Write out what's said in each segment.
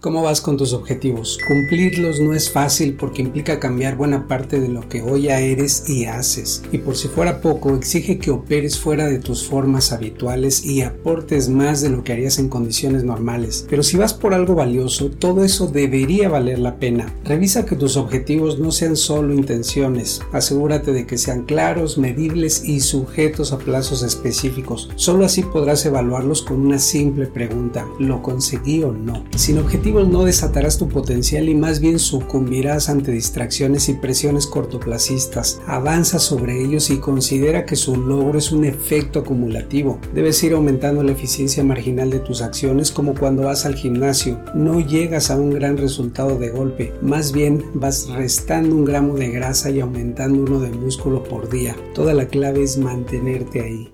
¿Cómo vas con tus objetivos? Cumplirlos no es fácil porque implica cambiar buena parte de lo que hoy ya eres y haces. Y por si fuera poco, exige que operes fuera de tus formas habituales y aportes más de lo que harías en condiciones normales. Pero si vas por algo valioso, todo eso debería valer la pena. Revisa que tus objetivos no sean solo intenciones. Asegúrate de que sean claros, medibles y sujetos a plazos específicos. Solo así podrás evaluarlos con una simple pregunta. ¿Lo conseguí o no? Sin objetivos no desatarás tu potencial y más bien sucumbirás ante distracciones y presiones cortoplacistas. Avanza sobre ellos y considera que su logro es un efecto acumulativo. Debes ir aumentando la eficiencia marginal de tus acciones como cuando vas al gimnasio. No llegas a un gran resultado de golpe, más bien vas restando un gramo de grasa y aumentando uno de músculo por día. Toda la clave es mantenerte ahí.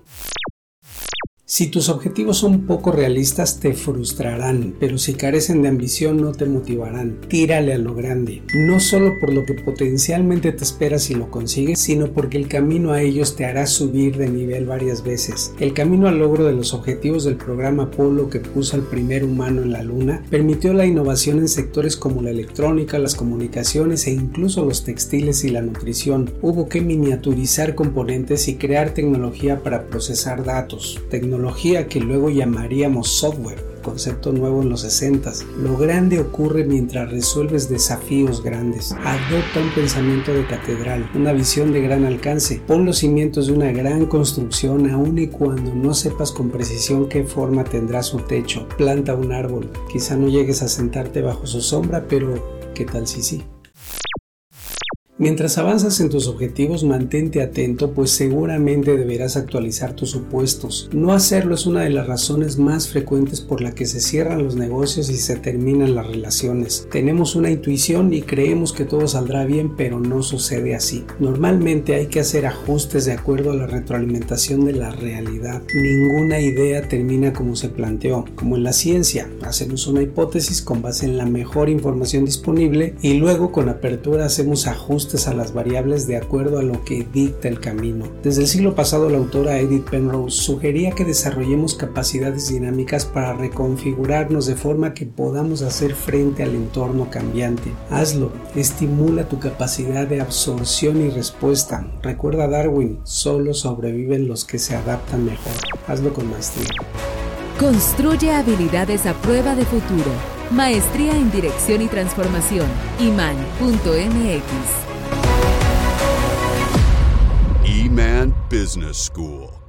Si tus objetivos son poco realistas te frustrarán, pero si carecen de ambición no te motivarán. Tírale a lo grande, no solo por lo que potencialmente te esperas si lo consigues, sino porque el camino a ellos te hará subir de nivel varias veces. El camino al logro de los objetivos del programa Apolo que puso al primer humano en la luna permitió la innovación en sectores como la electrónica, las comunicaciones e incluso los textiles y la nutrición. Hubo que miniaturizar componentes y crear tecnología para procesar datos tecnología que luego llamaríamos software, concepto nuevo en los 60. Lo grande ocurre mientras resuelves desafíos grandes. Adopta un pensamiento de catedral, una visión de gran alcance. Pon los cimientos de una gran construcción aun y cuando no sepas con precisión qué forma tendrá su techo. Planta un árbol. Quizá no llegues a sentarte bajo su sombra, pero ¿qué tal si sí? Mientras avanzas en tus objetivos, mantente atento, pues seguramente deberás actualizar tus supuestos. No hacerlo es una de las razones más frecuentes por la que se cierran los negocios y se terminan las relaciones. Tenemos una intuición y creemos que todo saldrá bien, pero no sucede así. Normalmente hay que hacer ajustes de acuerdo a la retroalimentación de la realidad. Ninguna idea termina como se planteó, como en la ciencia. Hacemos una hipótesis con base en la mejor información disponible y luego con apertura hacemos ajustes a las variables de acuerdo a lo que dicta el camino. Desde el siglo pasado la autora Edith Penrose sugería que desarrollemos capacidades dinámicas para reconfigurarnos de forma que podamos hacer frente al entorno cambiante. Hazlo, estimula tu capacidad de absorción y respuesta. Recuerda Darwin, solo sobreviven los que se adaptan mejor. Hazlo con maestría. Construye habilidades a prueba de futuro. Maestría en Dirección y Transformación. iman.mx E-Man Business School.